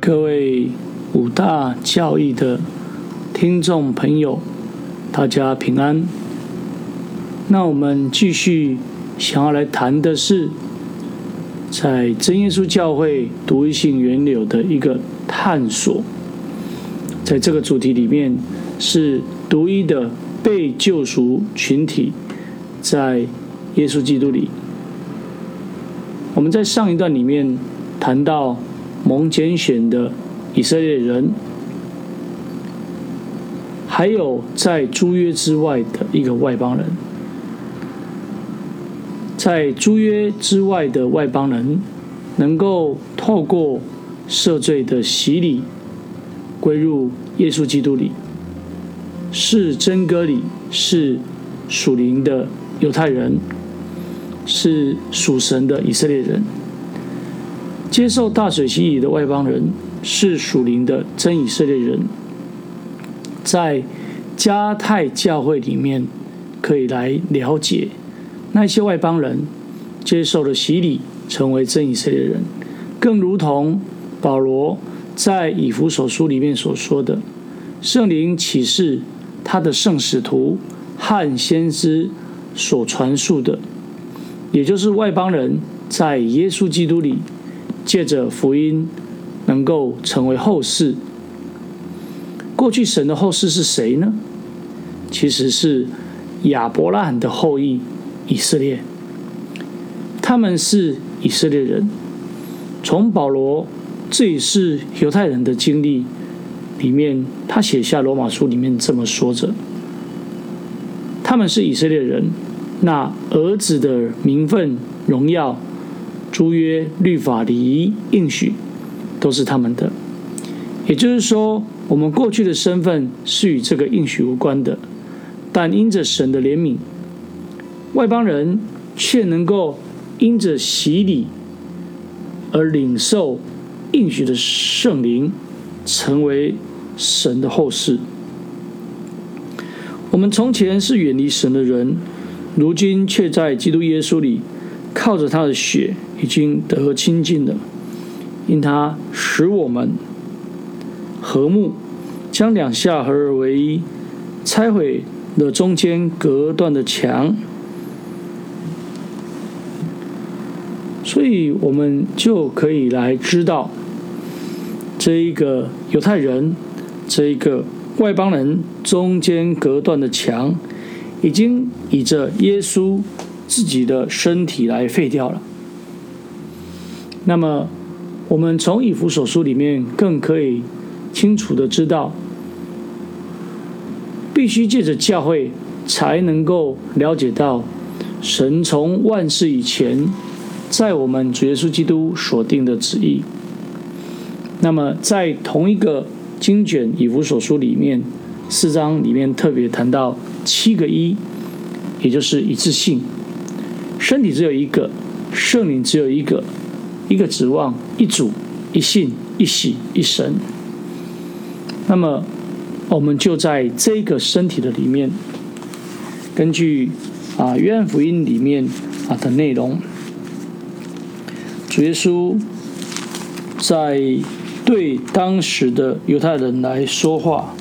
各位五大教义的听众朋友，大家平安。那我们继续想要来谈的是，在真耶稣教会独一性源流的一个探索。在这个主题里面，是独一的被救赎群体，在耶稣基督里。我们在上一段里面谈到。蒙拣选的以色列人，还有在诸约之外的一个外邦人，在诸约之外的外邦人，能够透过赦罪的洗礼，归入耶稣基督里，是真歌里，是属灵的犹太人，是属神的以色列人。接受大水洗礼的外邦人是属灵的真以色列人，在迦太教会里面可以来了解那些外邦人接受了洗礼，成为真以色列人，更如同保罗在以弗所书里面所说的，圣灵启示他的圣使徒和先知所传述的，也就是外邦人在耶稣基督里。借着福音，能够成为后世。过去神的后世是谁呢？其实是亚伯拉罕的后裔以色列。他们是以色列人。从保罗这也是犹太人的经历里面，他写下罗马书里面这么说着：他们是以色列人，那儿子的名分荣耀。诸约、律法、礼仪、应许，都是他们的。也就是说，我们过去的身份是与这个应许无关的，但因着神的怜悯，外邦人却能够因着洗礼而领受应许的圣灵，成为神的后世。我们从前是远离神的人，如今却在基督耶稣里。靠着他的血已经得清净了，因他使我们和睦，将两下合而为一，拆毁了中间隔断的墙，所以我们就可以来知道，这一个犹太人，这一个外邦人中间隔断的墙，已经以着耶稣。自己的身体来废掉了。那么，我们从以弗所书里面更可以清楚的知道，必须借着教会才能够了解到神从万事以前在我们主耶稣基督所定的旨意。那么，在同一个经卷以弗所书里面四章里面特别谈到七个一，也就是一致性。身体只有一个，圣灵只有一个，一个指望，一主，一信，一喜，一神。那么，我们就在这个身体的里面，根据啊约翰福音里面啊的内容，主耶稣在对当时的犹太人来说话，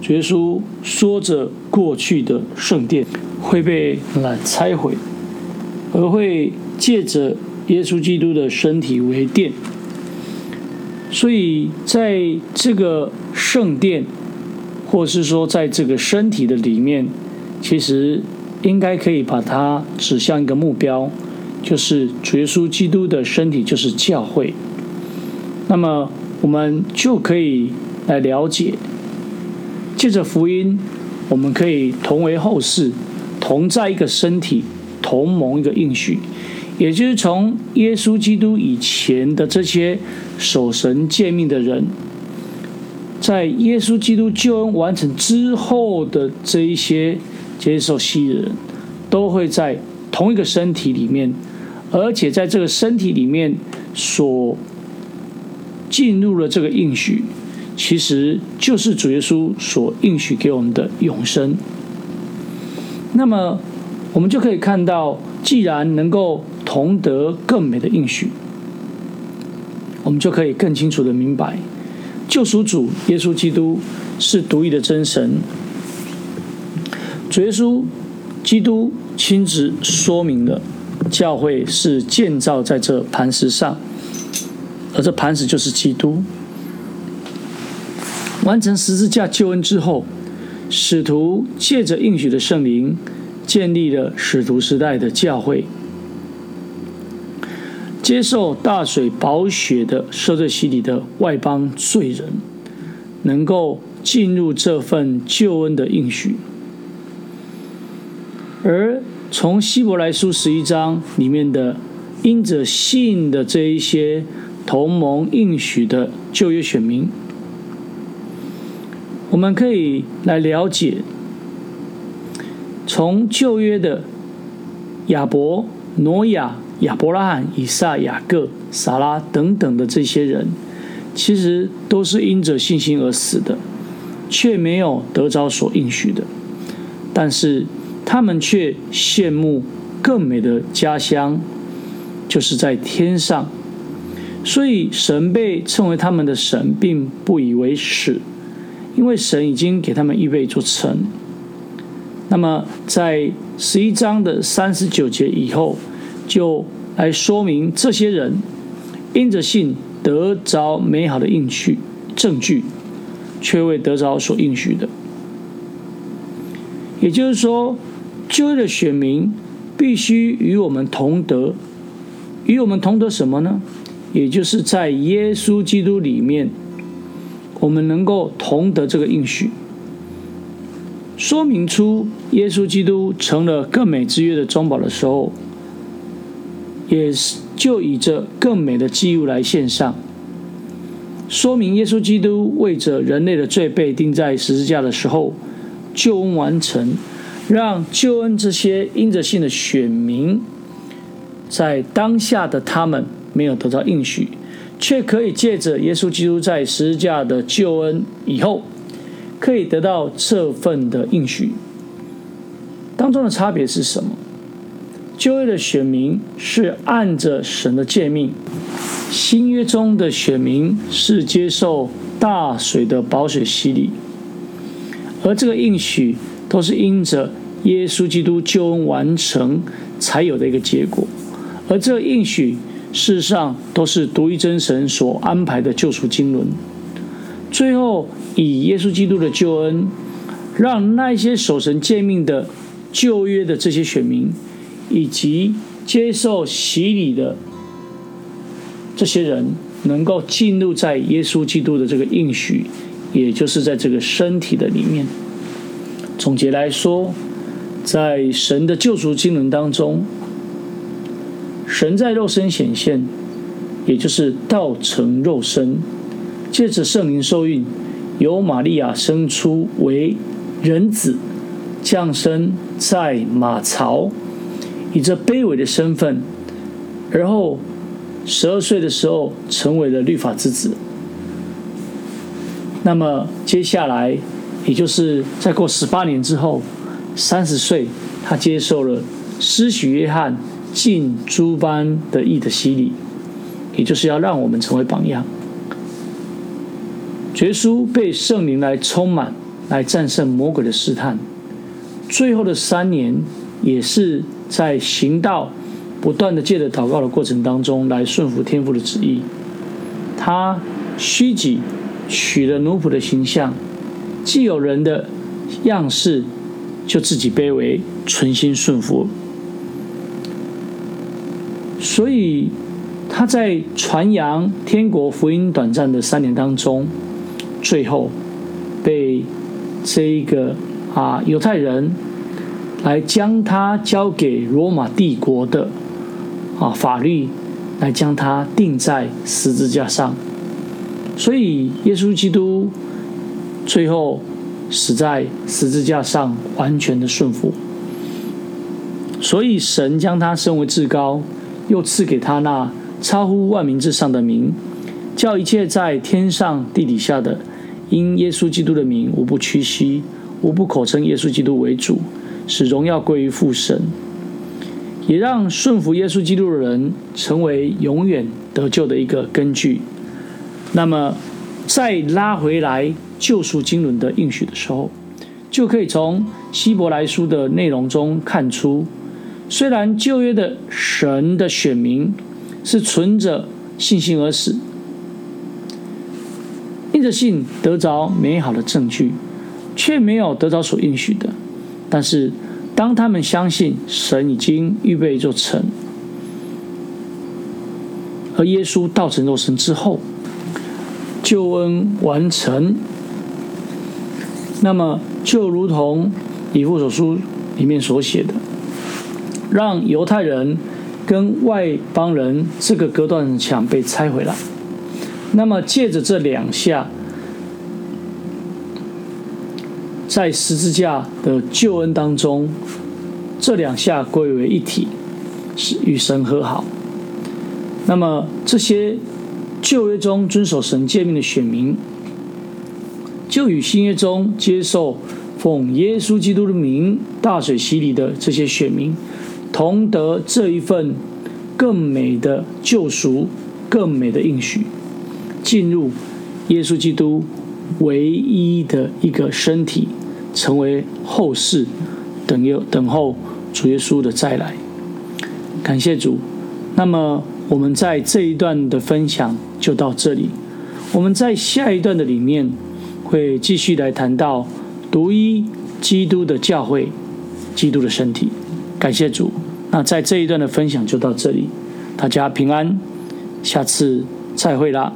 主耶稣说着过去的圣殿会被来拆毁。而会借着耶稣基督的身体为殿，所以在这个圣殿，或是说在这个身体的里面，其实应该可以把它指向一个目标，就是主耶稣基督的身体就是教会。那么我们就可以来了解，借着福音，我们可以同为后世，同在一个身体。同盟一个应许，也就是从耶稣基督以前的这些守神诫命的人，在耶稣基督救恩完成之后的这一些接受洗的人，都会在同一个身体里面，而且在这个身体里面所进入了这个应许，其实就是主耶稣所应许给我们的永生。那么。我们就可以看到，既然能够同得更美的应许，我们就可以更清楚的明白，救赎主耶稣基督是独一的真神。主耶稣基督亲自说明了，教会是建造在这磐石上，而这磐石就是基督。完成十字架救恩之后，使徒借着应许的圣灵，建立了使徒时代的教会。接受大水宝血的赦罪洗礼的外邦罪人，能够进入这份救恩的应许。而从希伯来书十一章里面的因着信的这一些同盟应许的旧约选民，我们可以来了解，从旧约的亚伯、挪亚。亚伯拉罕、以撒、雅各、撒拉等等的这些人，其实都是因着信心而死的，却没有得着所应许的。但是他们却羡慕更美的家乡，就是在天上。所以神被称为他们的神，并不以为耻，因为神已经给他们预备一座城。那么在十一章的三十九节以后。就来说明这些人因着信得着美好的应许证据，却未得着所应许的。也就是说，旧约的选民必须与我们同德，与我们同德什么呢？也就是在耶稣基督里面，我们能够同得这个应许，说明出耶稣基督成了更美之约的中保的时候。也是就以这更美的祭物来献上，说明耶稣基督为着人类的罪被钉在十字架的时候，救恩完成，让救恩这些因着信的选民，在当下的他们没有得到应许，却可以借着耶稣基督在十字架的救恩以后，可以得到这份的应许。当中的差别是什么？旧约的选民是按着神的诫命，新约中的选民是接受大水的宝水洗礼，而这个应许都是因着耶稣基督救恩完成才有的一个结果，而这个应许事实上都是独一真神所安排的救赎经纶，最后以耶稣基督的救恩，让那些守神诫命的旧约的这些选民。以及接受洗礼的这些人，能够进入在耶稣基督的这个应许，也就是在这个身体的里面。总结来说，在神的救赎经纶当中，神在肉身显现，也就是道成肉身，借着圣灵受孕，由玛利亚生出为人子，降生在马槽。以这卑微的身份，而后十二岁的时候成为了律法之子。那么接下来，也就是再过十八年之后，三十岁，他接受了施许约翰尽诸般的义的洗礼，也就是要让我们成为榜样。绝书被圣灵来充满，来战胜魔鬼的试探。最后的三年，也是。在行道不断的借着祷告的过程当中，来顺服天父的旨意。他虚己，取了奴仆的形象，既有人的样式，就自己卑微，存心顺服。所以他在传扬天国福音短暂的三年当中，最后被这一个啊犹太人。来将他交给罗马帝国的啊法律，来将他钉在十字架上。所以耶稣基督最后死在十字架上，完全的顺服。所以神将他升为至高，又赐给他那超乎万民之上的名，叫一切在天上地底下的，因耶稣基督的名，无不屈膝，无不口称耶稣基督为主。使荣耀归于父神，也让顺服耶稣基督的人成为永远得救的一个根据，那么再拉回来救赎经纶的应许的时候，就可以从希伯来书的内容中看出，虽然旧约的神的选民是存着信心而死，因着信得着美好的证据，却没有得着所应许的。但是，当他们相信神已经预备一座城，而耶稣道成肉身之后，救恩完成，那么就如同以弗所书里面所写的，让犹太人跟外邦人这个隔断墙被拆回来。那么借着这两下，在十字架的救恩当中，这两下归为一体，是与神和好。那么这些旧约中遵守神诫命的选民，就与新约中接受奉耶稣基督的名大水洗礼的这些选民，同得这一份更美的救赎、更美的应许，进入耶稣基督唯一的一个身体，成为后世等有等候主耶稣的再来。感谢主。那么。我们在这一段的分享就到这里。我们在下一段的里面会继续来谈到独一基督的教会，基督的身体。感谢主。那在这一段的分享就到这里，大家平安，下次再会啦。